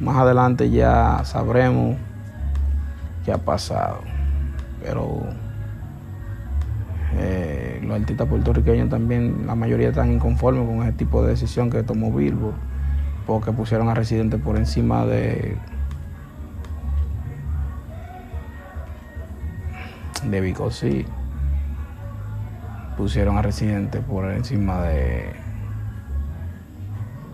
Más adelante ya sabremos qué ha pasado. Pero eh, los artistas puertorriqueños también, la mayoría están inconformes con ese tipo de decisión que tomó Bilbo, porque pusieron a Residente por encima de de Vico, sí. Pusieron a Residente por encima de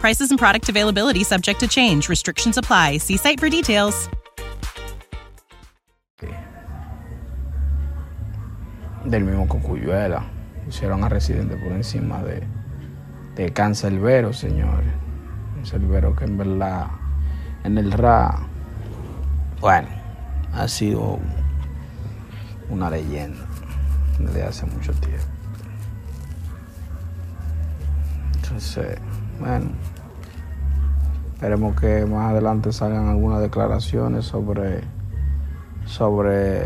Prices and product availability subject to change. Restrictions apply. See site for details. del mismo Cocuyuela. Pusieron a Residente por encima de, de Cancelbero, señores. Cancelbero que en verdad en el RA, bueno, ha sido una leyenda desde hace mucho tiempo. Entonces, bueno, esperemos que más adelante salgan algunas declaraciones sobre sobre